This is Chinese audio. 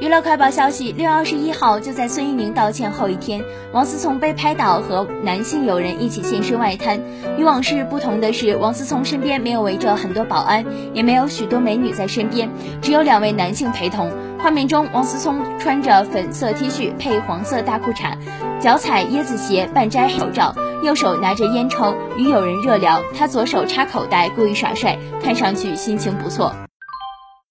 娱乐快报消息六月二十一号就在孙一宁道歉后一天王思聪被拍到和男性友人一起现身外滩。与往事不同的是王思聪身边没有围着很多保安也没有许多美女在身边只有两位男性陪同。画面中王思聪穿着粉色 t 恤配黄色大裤衩脚踩椰子鞋半摘口罩右手拿着烟抽与友人热聊。他左手插口袋故意耍帅看上去心情不错。